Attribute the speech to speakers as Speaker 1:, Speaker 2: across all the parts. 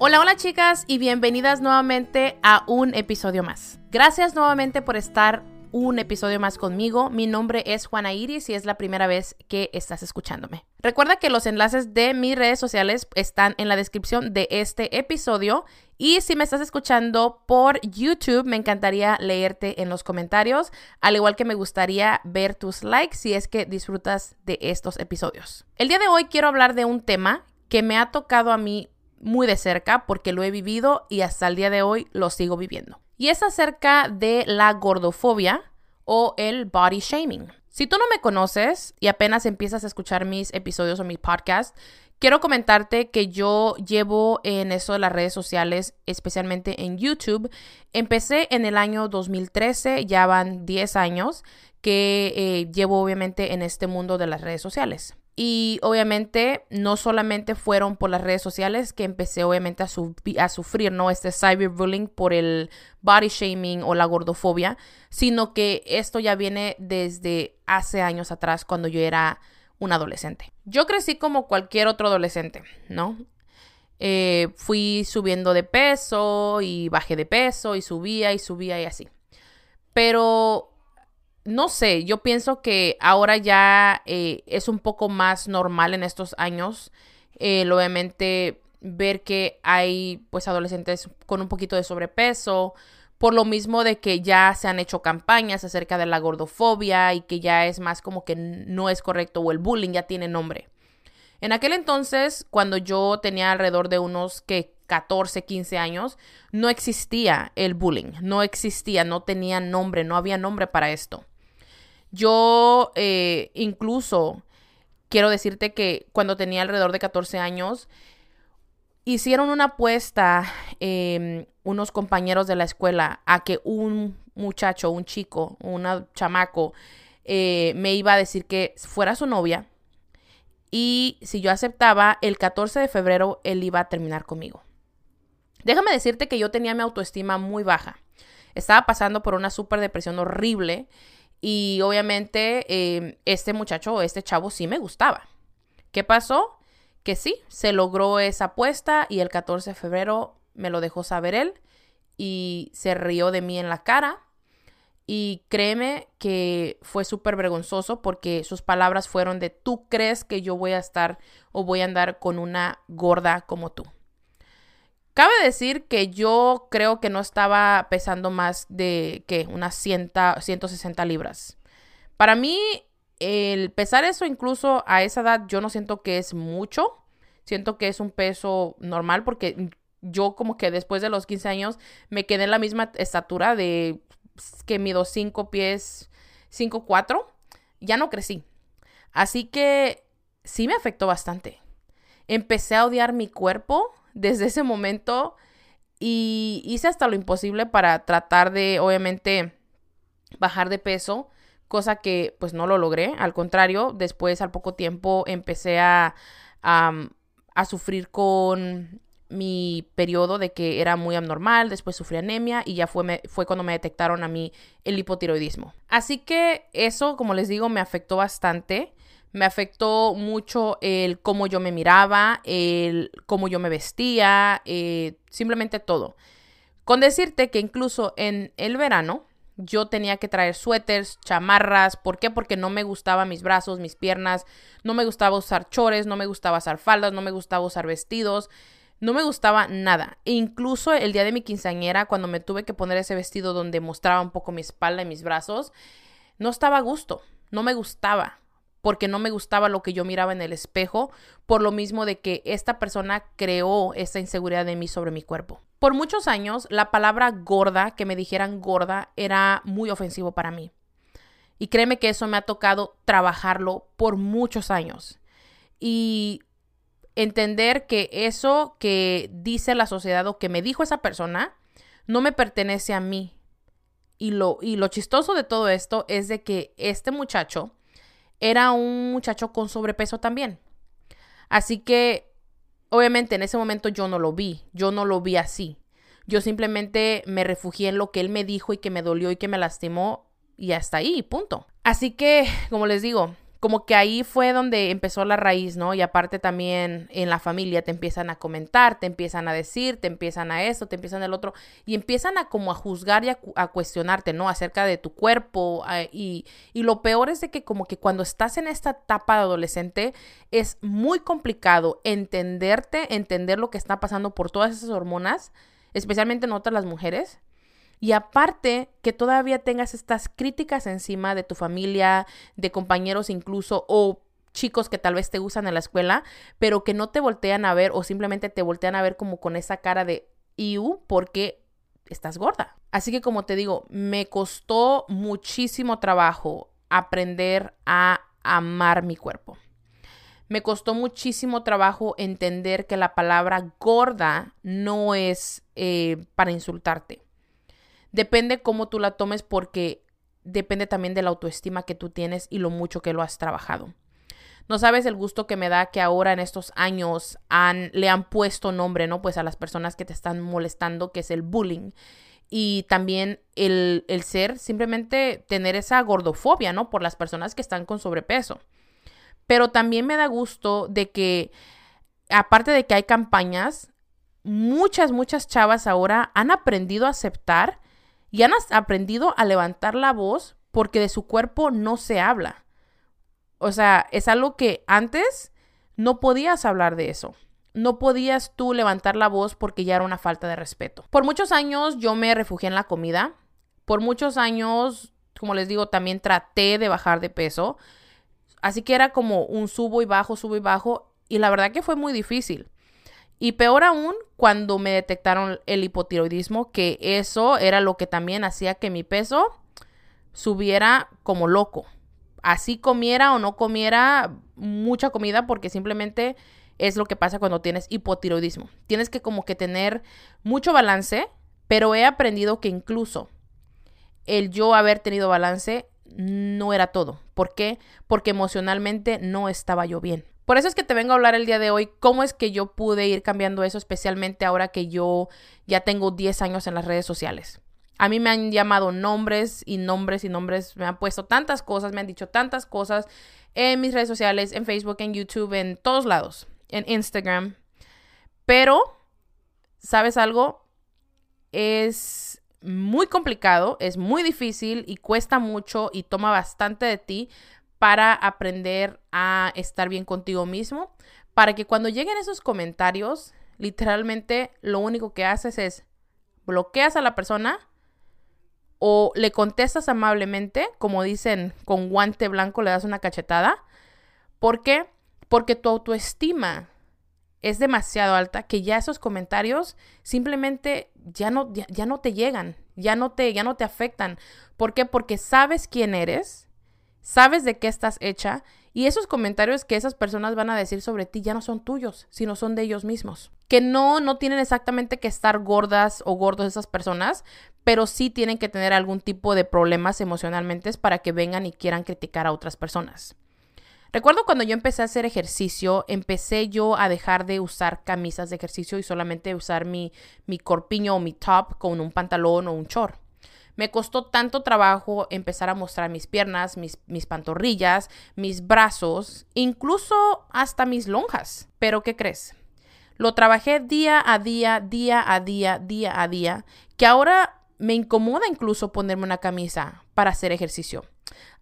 Speaker 1: Hola, hola chicas y bienvenidas nuevamente a un episodio más. Gracias nuevamente por estar un episodio más conmigo. Mi nombre es Juana Iris y es la primera vez que estás escuchándome. Recuerda que los enlaces de mis redes sociales están en la descripción de este episodio y si me estás escuchando por YouTube, me encantaría leerte en los comentarios, al igual que me gustaría ver tus likes si es que disfrutas de estos episodios. El día de hoy quiero hablar de un tema que me ha tocado a mí muy de cerca porque lo he vivido y hasta el día de hoy lo sigo viviendo y es acerca de la gordofobia o el body shaming. Si tú no me conoces y apenas empiezas a escuchar mis episodios o mis podcasts, quiero comentarte que yo llevo en eso de las redes sociales, especialmente en YouTube. Empecé en el año 2013, ya van 10 años que eh, llevo obviamente en este mundo de las redes sociales. Y obviamente no solamente fueron por las redes sociales que empecé obviamente a, sufrir, ¿no? Este cyberbullying por el body shaming o la gordofobia, sino que esto ya viene desde hace años atrás cuando yo era un adolescente. Yo crecí como cualquier otro adolescente, ¿no? Eh, fui subiendo de peso y bajé de peso y subía y subía y así. Pero no sé, yo pienso que ahora ya eh, es un poco más normal en estos años, obviamente ver que hay pues adolescentes con un poquito de sobrepeso, por lo mismo de que ya se han hecho campañas acerca de la gordofobia y que ya es más como que no es correcto o el bullying ya tiene nombre. En aquel entonces, cuando yo tenía alrededor de unos que 14, 15 años, no existía el bullying, no existía, no tenía nombre, no había nombre para esto. Yo eh, incluso quiero decirte que cuando tenía alrededor de 14 años, hicieron una apuesta em, unos compañeros de la escuela a que un muchacho, un chico, un chamaco, eh, me iba a decir que fuera su novia y si yo aceptaba, el 14 de febrero él iba a terminar conmigo. Déjame decirte que yo tenía mi autoestima muy baja. Estaba pasando por una super depresión horrible y obviamente em, este muchacho, este chavo sí me gustaba. ¿Qué pasó? Que sí, se logró esa apuesta y el 14 de febrero me lo dejó saber él y se rió de mí en la cara. Y créeme que fue súper vergonzoso porque sus palabras fueron de tú crees que yo voy a estar o voy a andar con una gorda como tú. Cabe decir que yo creo que no estaba pesando más de que unas 100, 160 libras. Para mí, el pesar eso incluso a esa edad, yo no siento que es mucho. Siento que es un peso normal porque yo como que después de los 15 años me quedé en la misma estatura de que mido 5 pies, 5, 4. Ya no crecí. Así que sí me afectó bastante. Empecé a odiar mi cuerpo desde ese momento y hice hasta lo imposible para tratar de, obviamente, bajar de peso, cosa que pues no lo logré. Al contrario, después al poco tiempo empecé a, a, sufrir con mi periodo de que era muy abnormal, después sufrí anemia y ya fue, fue cuando me detectaron a mí el hipotiroidismo. Así que eso, como les digo, me afectó bastante. Me afectó mucho el cómo yo me miraba, el cómo yo me vestía, eh, simplemente todo. Con decirte que incluso en el verano yo tenía que traer suéteres, chamarras. ¿Por qué? Porque no me gustaban mis brazos, mis piernas, no me gustaba usar chores, no me gustaba usar faldas, no me gustaba usar vestidos. No me gustaba nada. E incluso el día de mi quinceañera, cuando me tuve que poner ese vestido donde mostraba un poco mi espalda y mis brazos, no estaba a gusto. No me gustaba porque no me gustaba lo que yo miraba en el espejo, por lo mismo de que esta persona creó esa inseguridad de mí sobre mi cuerpo. Por muchos años, la palabra gorda, que me dijeran gorda, era muy ofensivo para mí. Y créeme que eso me ha tocado trabajarlo por muchos años. Y entender que eso que dice la sociedad o que me dijo esa persona no me pertenece a mí. Y lo, y lo chistoso de todo esto es de que este muchacho era un muchacho con sobrepeso también. Así que, obviamente, en ese momento yo no lo vi, yo no lo vi así. Yo simplemente me refugié en lo que él me dijo y que me dolió y que me lastimó y hasta ahí, punto. Así que, como les digo, como que ahí fue donde empezó la raíz, ¿no? Y aparte también en la familia te empiezan a comentar, te empiezan a decir, te empiezan a esto, te empiezan el otro, y empiezan a como a juzgar y a, cuestionarte, ¿no? Acerca de tu cuerpo. y, y lo peor es de que como que cuando estás en esta etapa de adolescente es muy complicado entenderte, entender lo que está pasando por todas esas hormonas, especialmente en otras las mujeres y aparte, que todavía tengas estas críticas encima de tu familia, de compañeros incluso, o chicos que tal vez te usan en la escuela, pero que no te voltean a ver o simplemente te voltean a ver como con esa cara de IU porque estás gorda. Así que como te digo, me costó muchísimo trabajo aprender a amar mi cuerpo. Me costó muchísimo trabajo entender que la palabra gorda no es eh, para insultarte. Depende cómo tú la tomes porque depende también de la autoestima que tú tienes y lo mucho que lo has trabajado. No sabes el gusto que me da que ahora en estos años le han puesto nombre, ¿no? Pues a las personas que te están molestando, que es el bullying. Y también el, el ser, simplemente tener esa gordofobia, ¿no? Por las personas que están con sobrepeso. Pero también me da gusto de que, aparte de que hay campañas, muchas, muchas chavas ahora han aprendido a aceptar y han aprendido a levantar la voz porque de su cuerpo no se habla. O sea, es algo que antes no podías hablar de eso. No podías tú levantar la voz porque ya era una falta de respeto. Por muchos años yo me refugié en la comida. Por muchos años, como les digo, también traté de bajar de peso. Así que era como un subo y bajo, subo y bajo. Y la verdad que fue muy difícil. Y peor aún cuando me detectaron el hipotiroidismo, que eso era lo que también hacía que mi peso subiera como loco. Así comiera o no comiera mucha comida porque simplemente es lo que pasa cuando tienes hipotiroidismo. Tienes que como que tener mucho balance, pero he aprendido que incluso el yo haber tenido balance no era todo. ¿Por qué? Porque emocionalmente no estaba yo bien. Por eso es que te vengo a hablar el día de hoy, cómo es que yo pude ir cambiando eso, especialmente ahora que yo ya tengo 10 años en las redes sociales. A mí me han llamado nombres y nombres y nombres, me han puesto tantas cosas, me han dicho tantas cosas en mis redes sociales, en Facebook, en YouTube, en todos lados, en Instagram. Pero, ¿sabes algo? Es muy complicado, es muy difícil y cuesta mucho y toma bastante de ti para aprender a estar bien contigo mismo, para que cuando lleguen esos comentarios, literalmente lo único que haces es bloqueas a la persona o le contestas amablemente, como dicen, con guante blanco le das una cachetada. ¿Por qué? Porque tu autoestima es demasiado alta que ya esos comentarios simplemente ya no, ya, no te llegan, ya no te, ya no te afectan. ¿Por qué? Porque sabes quién eres, sabes de qué estás hecha y esos comentarios que esas personas van a decir sobre ti ya no son tuyos, sino son de ellos mismos. Que no, no tienen exactamente que estar gordas o gordos esas personas, pero sí tienen que tener algún tipo de problemas emocionalmente para que vengan y quieran criticar a otras personas. Recuerdo cuando yo empecé a hacer ejercicio, empecé yo a dejar de usar camisas de ejercicio y solamente usar mi, mi corpiño o mi top con un pantalón o un short. Me costó tanto trabajo empezar a mostrar mis piernas, mis, mis pantorrillas, mis brazos, incluso hasta mis lonjas. Pero ¿qué crees? Lo trabajé día a día, día a día, día a día, que ahora me incomoda incluso ponerme una camisa para hacer ejercicio.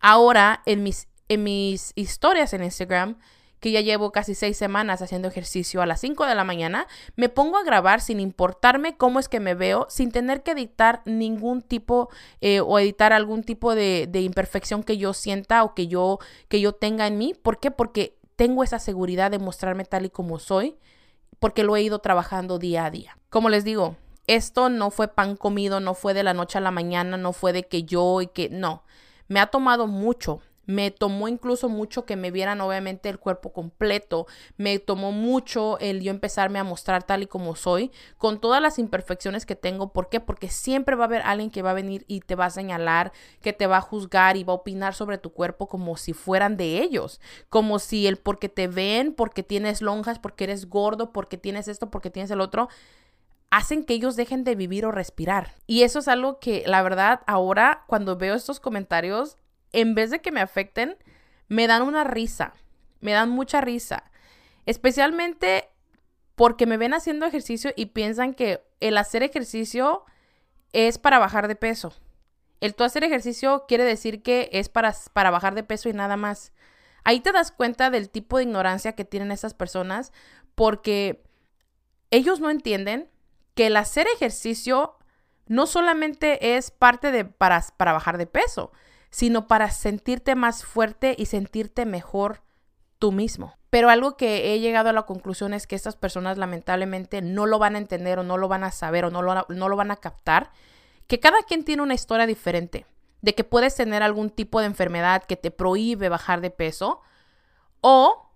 Speaker 1: Ahora en mis, en mis historias en Instagram que ya llevo casi seis semanas haciendo ejercicio a las 5 de la mañana, me pongo a grabar sin importarme cómo es que me veo, sin tener que editar ningún tipo eh, o editar algún tipo de, de, imperfección que yo sienta o que yo, que yo tenga en mí. ¿Por qué? Porque tengo esa seguridad de mostrarme tal y como soy, porque lo he ido trabajando día a día. Como les digo, esto no fue pan comido, no fue de la noche a la mañana, no fue de que yo y que no. Me ha tomado mucho me tomó incluso mucho que me vieran obviamente el cuerpo completo. Me tomó mucho el yo empezarme a mostrar tal y como soy, con todas las imperfecciones que tengo. ¿Por qué? Porque siempre va a haber alguien que va a venir y te va a señalar, que te va a juzgar y va a opinar sobre tu cuerpo como si fueran de ellos. Como si el porque te ven, porque tienes lonjas, porque eres gordo, porque tienes esto, porque tienes el otro hacen que ellos dejen de vivir o respirar. Y eso es algo que la verdad ahora cuando veo estos comentarios en vez de que me afecten, me dan una risa, me dan mucha risa, especialmente porque me ven haciendo ejercicio y piensan que el hacer ejercicio es para bajar de peso. El tú hacer ejercicio quiere decir que es para, para bajar de peso y nada más. Ahí te das cuenta del tipo de ignorancia que tienen esas personas porque ellos no entienden que el hacer ejercicio no solamente es parte de para, para bajar de peso, sino para sentirte más fuerte y sentirte mejor tú mismo. Pero algo que he llegado a la conclusión es que estas personas lamentablemente no lo van a entender o no lo van a saber o no lo, no lo van a captar, que cada quien tiene una historia diferente, de que puedes tener algún tipo de enfermedad que te prohíbe bajar de peso o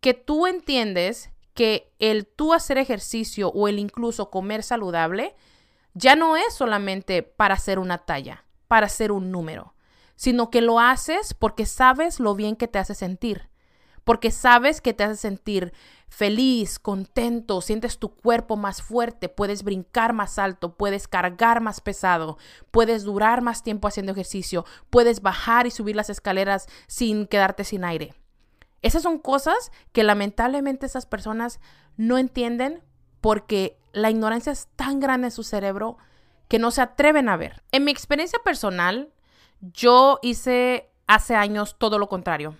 Speaker 1: que tú entiendes que el tú hacer ejercicio o el incluso comer saludable ya no es solamente para hacer una talla, para hacer un número, sino que lo haces porque sabes lo bien que te hace sentir, porque sabes que te hace sentir feliz, contento, sientes tu cuerpo más fuerte, puedes brincar más alto, puedes cargar más pesado, puedes durar más tiempo haciendo ejercicio, puedes bajar y subir las escaleras sin quedarte sin aire. Esas son cosas que lamentablemente esas personas no entienden porque la ignorancia es tan grande en su cerebro que no se atreven a ver. En mi experiencia personal, yo hice hace años todo lo contrario.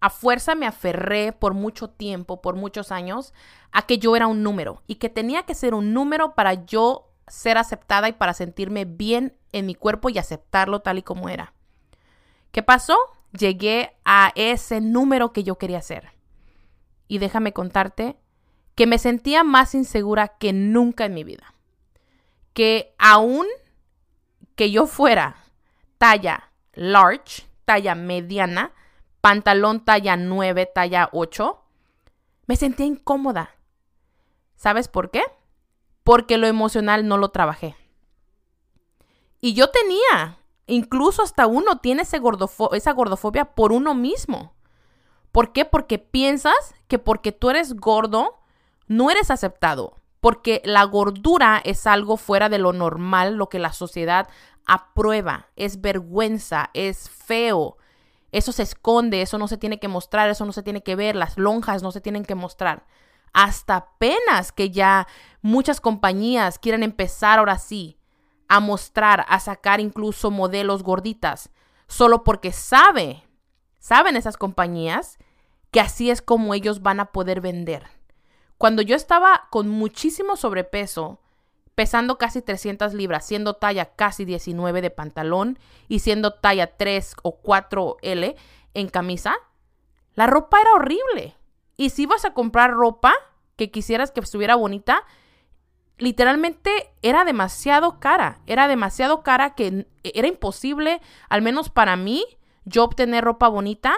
Speaker 1: A fuerza me aferré por mucho tiempo, por muchos años, a que yo era un número y que tenía que ser un número para yo ser aceptada y para sentirme bien en mi cuerpo y aceptarlo tal y como era. ¿Qué pasó? llegué a ese número que yo quería hacer. Y déjame contarte que me sentía más insegura que nunca en mi vida. Que aún que yo fuera talla large, talla mediana, pantalón talla 9, talla 8, me sentía incómoda. ¿Sabes por qué? Porque lo emocional no lo trabajé. Y yo tenía Incluso hasta uno tiene esa gordofobia por uno mismo. ¿Por qué? Porque piensas que porque tú eres gordo, no eres aceptado. Porque la gordura es algo fuera de lo normal, lo que la sociedad aprueba. Es vergüenza, es feo. Eso se esconde, eso no se tiene que mostrar, eso no se tiene que ver, las lonjas no se tienen que mostrar. Hasta apenas que ya muchas compañías quieren empezar ahora sí a mostrar, a sacar incluso modelos gorditas, solo porque sabe, saben esas compañías que así es como ellos van a poder vender. Cuando yo estaba con muchísimo sobrepeso, pesando casi 300 libras, siendo talla casi 19 de pantalón y siendo talla 3 o 4L en camisa, la ropa era horrible. Y si ibas a comprar ropa que quisieras que estuviera bonita, literalmente era demasiado cara, era demasiado cara que era imposible, al menos para mí, yo obtener ropa bonita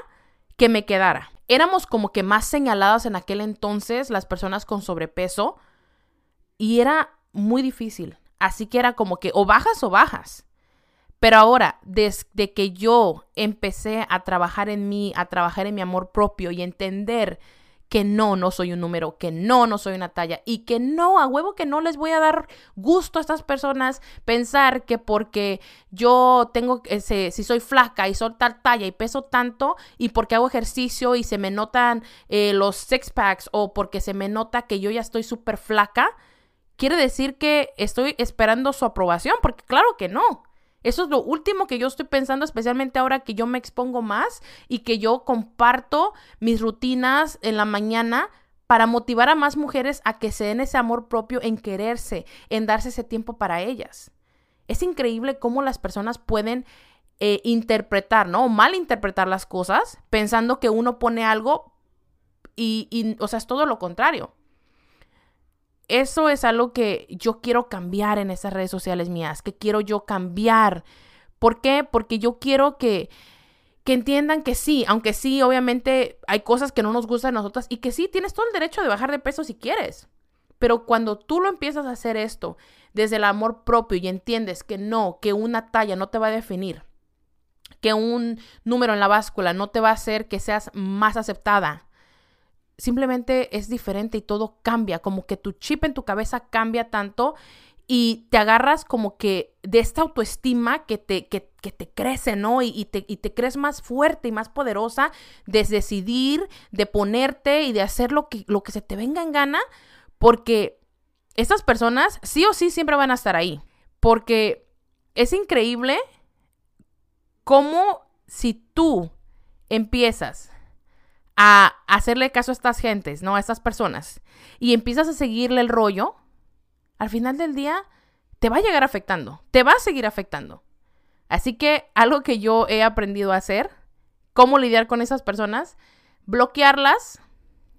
Speaker 1: que me quedara. Éramos como que más señaladas en aquel entonces las personas con sobrepeso y era muy difícil. Así que era como que o bajas o bajas. Pero ahora, desde que yo empecé a trabajar en mí, a trabajar en mi amor propio y entender que no, no soy un número, que no, no soy una talla y que no, a huevo que no les voy a dar gusto a estas personas pensar que porque yo tengo, ese, si soy flaca y soy tal talla y peso tanto y porque hago ejercicio y se me notan eh, los six packs o porque se me nota que yo ya estoy súper flaca, quiere decir que estoy esperando su aprobación, porque claro que no. Eso es lo último que yo estoy pensando, especialmente ahora que yo me expongo más y que yo comparto mis rutinas en la mañana para motivar a más mujeres a que se den ese amor propio en quererse, en darse ese tiempo para ellas. Es increíble cómo las personas pueden eh, interpretar, ¿no? O malinterpretar las cosas pensando que uno pone algo y, y, o sea, es todo lo contrario eso es algo que yo quiero cambiar en esas redes sociales mías, que quiero yo cambiar. ¿Por qué? Porque yo quiero que, que entiendan que sí, aunque sí, obviamente hay cosas que no nos gustan a nosotras y que sí, tienes todo el derecho de bajar de peso si quieres. Pero cuando tú lo empiezas a hacer esto desde el amor propio y entiendes que no, que una talla no te va a definir, que un número en la báscula no te va a hacer que seas más aceptada, simplemente es diferente y todo cambia, como que tu chip en tu cabeza cambia tanto y te agarras como que de esta autoestima que te, que, te crece, ¿no? Y, te, y, te, crees más fuerte y más poderosa de decidir, de ponerte y de hacer lo que, lo que se te venga en gana, porque estas personas sí o sí siempre van a estar ahí, porque es increíble cómo si tú empiezas a hacerle caso a estas gentes, ¿no? A estas personas, y empiezas a seguirle el rollo, al final del día te va a llegar afectando, te va a seguir afectando. Así que algo que yo he aprendido a hacer, cómo lidiar con esas personas, bloquearlas,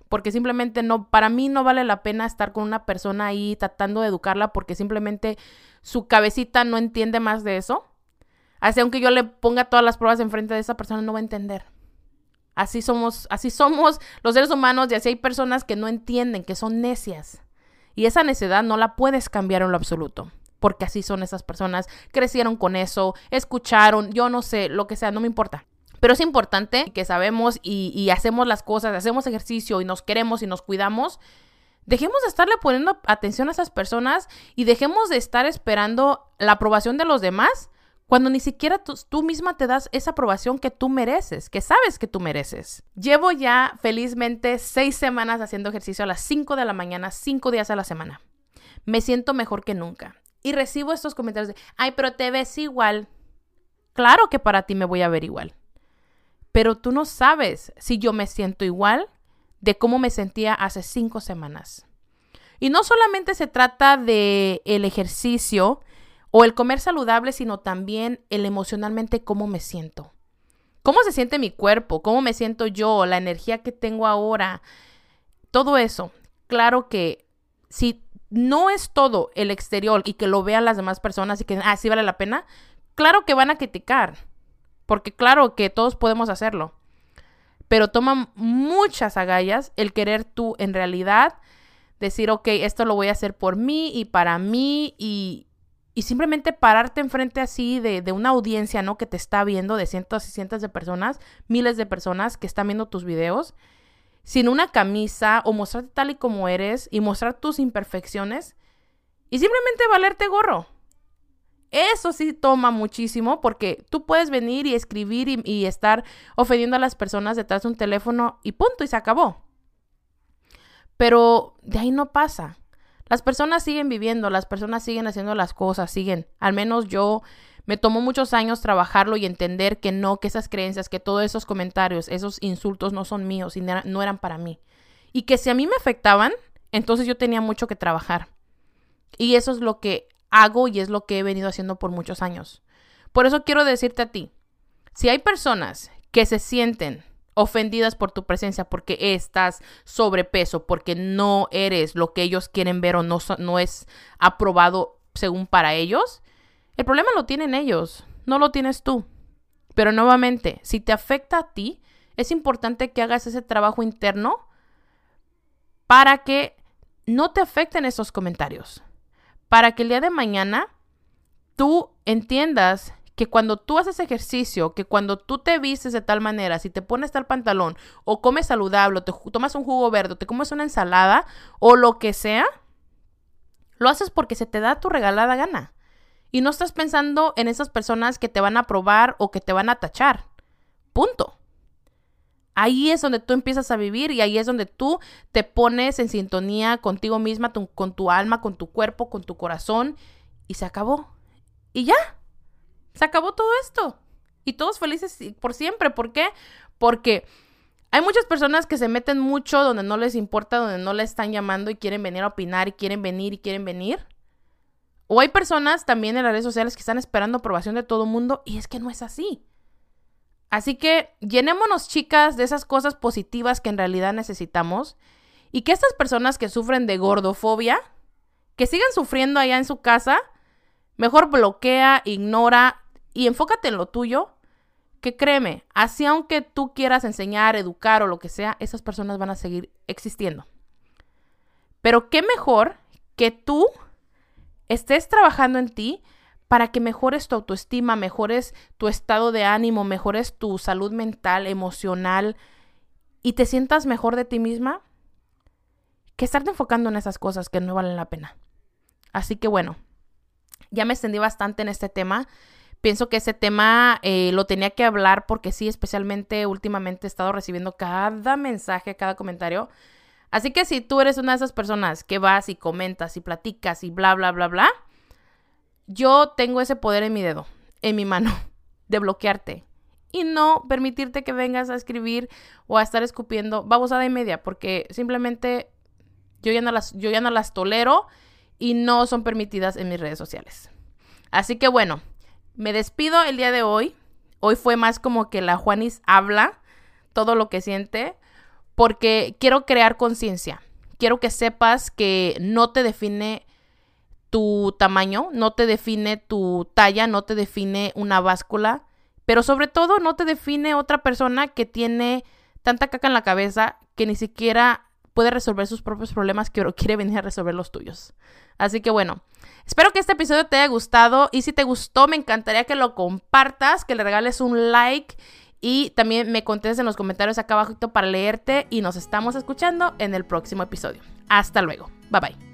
Speaker 1: porque simplemente no, para mí no vale la pena estar con una persona ahí tratando de educarla porque simplemente su cabecita no entiende más de eso. Así aunque yo le ponga todas las pruebas enfrente de esa persona no va a entender. Así somos, así somos los seres humanos y así hay personas que no entienden, que son necias. Y esa necedad no la puedes cambiar en lo absoluto, porque así son esas personas, crecieron con eso, escucharon, yo no sé, lo que sea, no me importa. Pero es importante que sabemos y, hacemos las cosas, hacemos ejercicio y nos queremos y nos cuidamos. Dejemos de estarle poniendo atención a esas personas y dejemos de estar esperando la aprobación de los demás cuando ni siquiera tú, misma te das esa aprobación que tú mereces, que sabes que tú mereces. Llevo ya felizmente seis semanas haciendo ejercicio a las 5 de la mañana, cinco días a la semana. Me siento mejor que nunca. Y recibo estos comentarios de, ay, pero te ves igual. Claro que para ti me voy a ver igual. Pero tú no sabes si yo me siento igual de cómo me sentía hace cinco semanas. Y no solamente se trata de el ejercicio, o el comer saludable, sino también el emocionalmente cómo me siento. ¿Cómo se siente mi cuerpo? ¿Cómo me siento yo? La energía que tengo ahora. Todo eso. Claro que si no es todo el exterior y que lo vean las demás personas y que, ah, sí vale la pena, claro que van a criticar. Porque claro que todos podemos hacerlo. Pero toma muchas agallas el querer tú en realidad decir, ok, esto lo voy a hacer por mí y para mí y, y simplemente pararte enfrente así de, de, una audiencia, ¿no? Que te está viendo de cientos y cientos de personas, miles de personas que están viendo tus videos, sin una camisa o mostrarte tal y como eres y mostrar tus imperfecciones y simplemente valerte gorro. Eso sí toma muchísimo porque tú puedes venir y escribir y, y estar ofendiendo a las personas detrás de un teléfono y punto, y se acabó. Pero de ahí no pasa. Las personas siguen viviendo, las personas siguen haciendo las cosas, siguen. Al menos yo me tomó muchos años trabajarlo y entender que no, que esas creencias, que todos esos comentarios, esos insultos no son míos y no eran para mí. Y que si a mí me afectaban, entonces yo tenía mucho que trabajar. Y eso es lo que hago y es lo que he venido haciendo por muchos años. Por eso quiero decirte a ti, si hay personas que se sienten ofendidas por tu presencia porque estás sobrepeso, porque no eres lo que ellos quieren ver o no, no es aprobado según para ellos, el problema lo tienen ellos, no lo tienes tú. Pero nuevamente, si te afecta a ti, es importante que hagas ese trabajo interno para que no te afecten esos comentarios. Para que el día de mañana tú entiendas que cuando tú haces ejercicio, que cuando tú te vistes de tal manera, si te pones tal pantalón, o comes saludable, o te tomas un jugo verde, o te comes una ensalada, o lo que sea, lo haces porque se te da tu regalada gana. Y no estás pensando en esas personas que te van a probar o que te van a tachar. Punto. Ahí es donde tú empiezas a vivir y ahí es donde tú te pones en sintonía contigo misma, con tu alma, con tu cuerpo, con tu corazón y se acabó. Y ya. Se acabó todo esto. Y todos felices por siempre. ¿Por qué? Porque hay muchas personas que se meten mucho donde no les importa, donde no les están llamando y quieren venir a opinar y quieren venir y quieren venir. O hay personas también en las redes sociales que están esperando aprobación de todo el mundo y es que no es así. Así que llenémonos, chicas, de esas cosas positivas que en realidad necesitamos y que estas personas que sufren de gordofobia, que sigan sufriendo allá en su casa, mejor bloquea, ignora, y enfócate en lo tuyo, que créeme, así aunque tú quieras enseñar, educar o lo que sea, esas personas van a seguir existiendo. Pero qué mejor que tú estés trabajando en ti para que mejores tu autoestima, mejores tu estado de ánimo, mejores tu salud mental, emocional y te sientas mejor de ti misma, que estarte enfocando en esas cosas que no valen la pena. Así que bueno, Ya me extendí bastante en este tema. Pienso que ese tema eh, lo tenía que hablar porque sí, especialmente últimamente he estado recibiendo cada mensaje, cada comentario. Así que si tú eres una de esas personas que vas y comentas y platicas y bla, bla, bla, bla, yo tengo ese poder en mi dedo, en mi mano, de bloquearte y no permitirte que vengas a escribir o a estar escupiendo babosada y media, porque simplemente yo ya no las, yo ya no las tolero y no son permitidas en mis redes sociales. Así que bueno, me despido el día de hoy. Hoy fue más como que la Juanis habla todo lo que siente porque quiero crear conciencia. Quiero que sepas que no te define tu tamaño, no te define tu talla, no te define una báscula, pero sobre todo no te define otra persona que tiene tanta caca en la cabeza que ni siquiera puede resolver sus propios problemas que quiere venir a resolver los tuyos. Así que bueno, espero que este episodio te haya gustado y si te gustó me encantaría que lo compartas, que le regales un like y también me contestes en los comentarios acá abajo para leerte y nos estamos escuchando en el próximo episodio. Hasta luego. Bye bye.